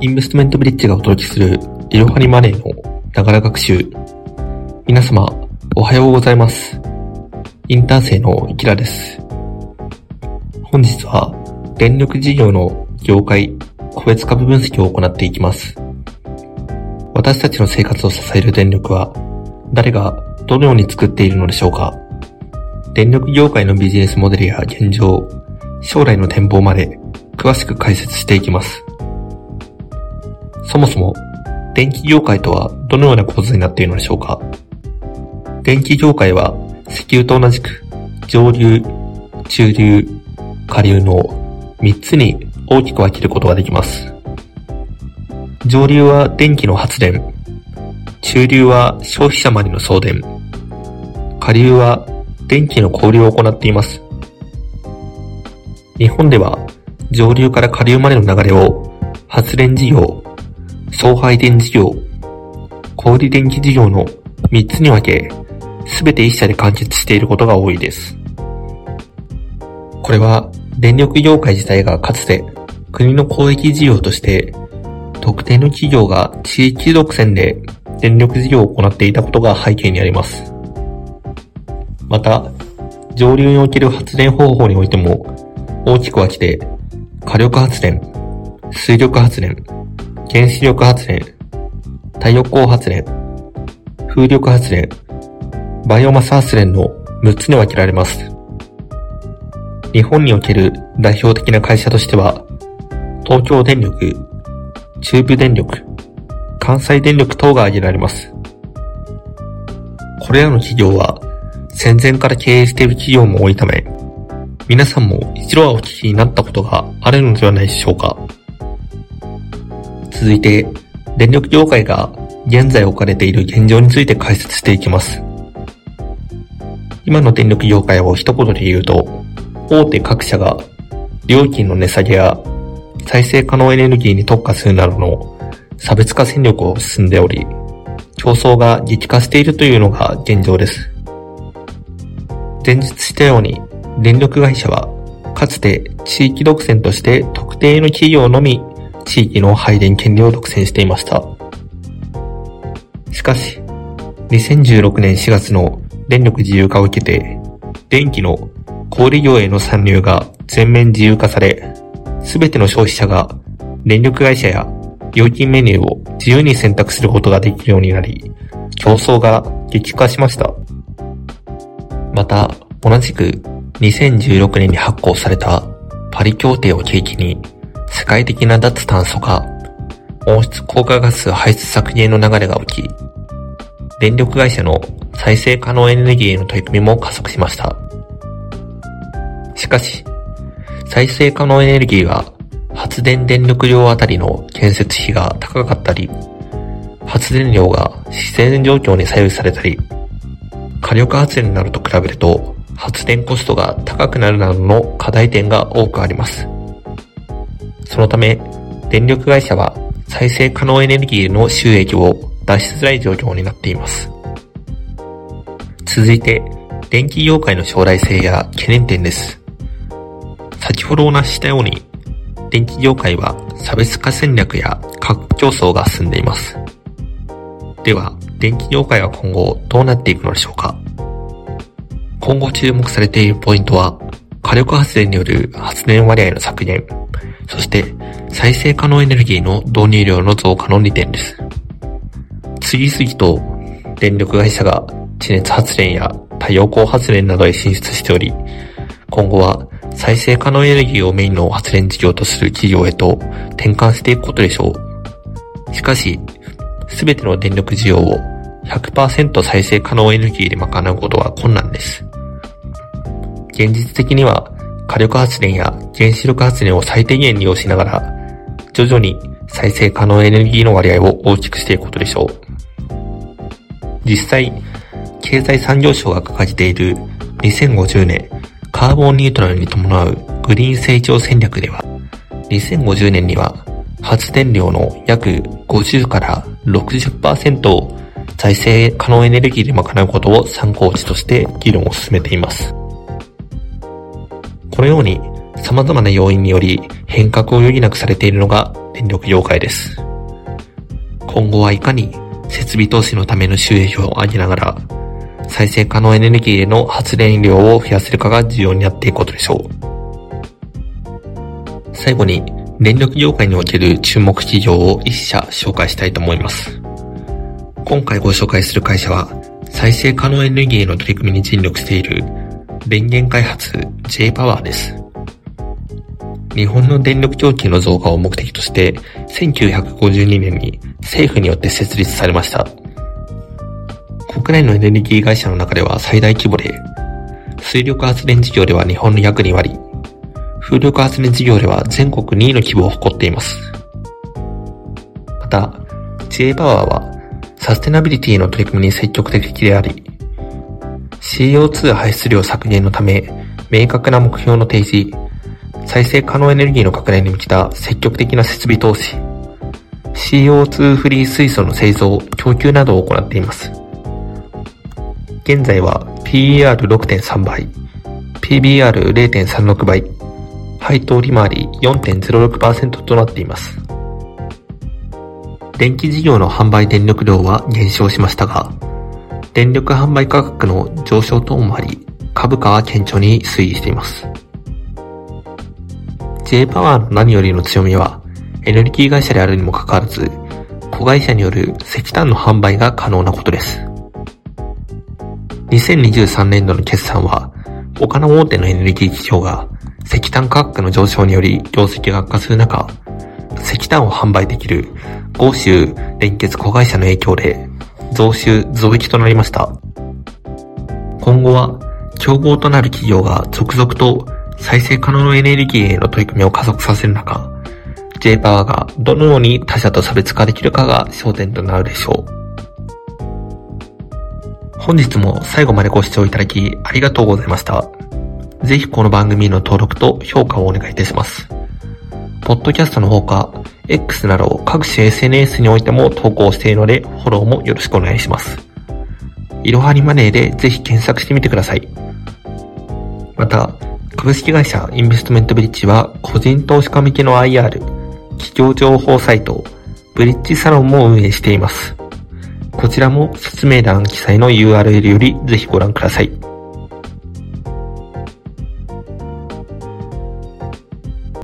インベストメントブリッジがお届けするいろはにマネーのながら学習。皆様、おはようございます。インターン生のイキラです。本日は電力事業の業界、個別株分析を行っていきます。私たちの生活を支える電力は誰がどのように作っているのでしょうか電力業界のビジネスモデルや現状、将来の展望まで詳しく解説していきます。そもそも、電気業界とはどのような構図になっているのでしょうか？電気業界は石油と同じく上流、中流、下流の3つに大きく分けることができます。上流は電気の発電、中流は消費者までの送電、下流は電気の交流を行っています。日本では上流から下流までの流れを発電事業、送配電事業、小売電気事業の3つに分け、すべて一社で完結していることが多いです。これは電力業界自体がかつて国の公益事業として特定の企業が地域独占で電力事業を行っていたことが背景にあります。また、上流における発電方法においても大きく分けて火力発電、水力発電、原子力発電、太陽光発電、風力発電、バイオマス発電の6つに分けられます。日本における代表的な会社としては、東京電力、中部電力、関西電力等が挙げられます。これらの企業は戦前から経営している企業も多いため、皆さんも一度はお聞きになったことがあるのではないでしょうか。続いて、電力業界が現在置かれている現状について解説していきます。今の電力業界を一言で言うと、大手各社が料金の値下げや再生可能エネルギーに特化するなどの差別化戦略を進んでおり、競争が激化しているというのが現状です。前述したように、電力会社はかつて地域独占として特定の企業のみ地域の配電権利を独占していました。しかし、2016年4月の電力自由化を受けて、電気の小売業への参入が全面自由化され、すべての消費者が電力会社や料金メニューを自由に選択することができるようになり、競争が激化しました。また、同じく2016年に発行されたパリ協定を契機に界的な脱炭素化、温室効果ガス排出削減の流れが起き、電力会社の再生可能エネルギーへの取り組みも加速しました。しかし、再生可能エネルギーが発電電力量あたりの建設費が高かったり、発電量が自然状況に左右されたり、火力発電なると比べると発電コストが高くなるなどの課題点が多くあります。そのため、電力会社は再生可能エネルギーの収益を出しづらい状況になっています。続いて、電気業界の将来性や懸念点です。先ほどお話ししたように、電気業界は差別化戦略や価格競争が進んでいます。では、電気業界は今後どうなっていくのでしょうか今後注目されているポイントは、火力発電による発電割合の削減、そして再生可能エネルギーの導入量の増加の2点です。次々と電力会社が地熱発電や太陽光発電などへ進出しており、今後は再生可能エネルギーをメインの発電事業とする企業へと転換していくことでしょう。しかし、すべての電力需要を100%再生可能エネルギーで賄うことは困難です。現実的には火力発電や原子力発電を最低限利用しながら、徐々に再生可能エネルギーの割合を大きくしていくことでしょう。実際、経済産業省が掲げている2050年カーボンニュートラルに伴うグリーン成長戦略では、2050年には発電量の約50から60%を再生可能エネルギーで賄うことを参考値として議論を進めています。このように様々な要因により変革を余儀なくされているのが電力業界です。今後はいかに設備投資のための収益を上げながら、再生可能エネルギーへの発電量を増やせるかが重要になっていくことでしょう。最後に、電力業界における注目企業を一社紹介したいと思います。今回ご紹介する会社は、再生可能エネルギーへの取り組みに尽力している電源開発 J パワーです。日本の電力供給の増加を目的として、1952年に政府によって設立されました。国内のエネルギー会社の中では最大規模で、水力発電事業では日本の約2割、風力発電事業では全国2位の規模を誇っています。また、J パワーはサステナビリティの取り組みに積極的であり、CO2 排出量削減のため、明確な目標の提示、再生可能エネルギーの拡大に向けた積極的な設備投資、CO2 フリー水素の製造、供給などを行っています。現在は PER6.3 倍、PBR0.36 倍、配当利回り4.06%となっています。電気事業の販売電力量は減少しましたが、電力販売価格の上昇等もあり、株価は堅調に推移しています。J パワーの何よりの強みは、エネルギー会社であるにもかかわらず、子会社による石炭の販売が可能なことです。2023年度の決算は、他の大手のエネルギー企業が石炭価格の上昇により業績が悪化する中、石炭を販売できる欧州連結子会社の影響で増収増益となりました。今後は競合となる企業が続々と再生可能エネルギーへの取り組みを加速させる中、J パワーがどのように他社と差別化できるかが焦点となるでしょう。本日も最後までご視聴いただきありがとうございました。ぜひこの番組の登録と評価をお願いいたします。ポッドキャストのほか、X など各種 SNS においても投稿しているので、フォローもよろしくお願いします。いろはにマネーでぜひ検索してみてください。また、株式会社インベストメントブリッジは個人投資家向けの IR、企業情報サイト、ブリッジサロンも運営しています。こちらも説明欄記載の URL よりぜひご覧ください。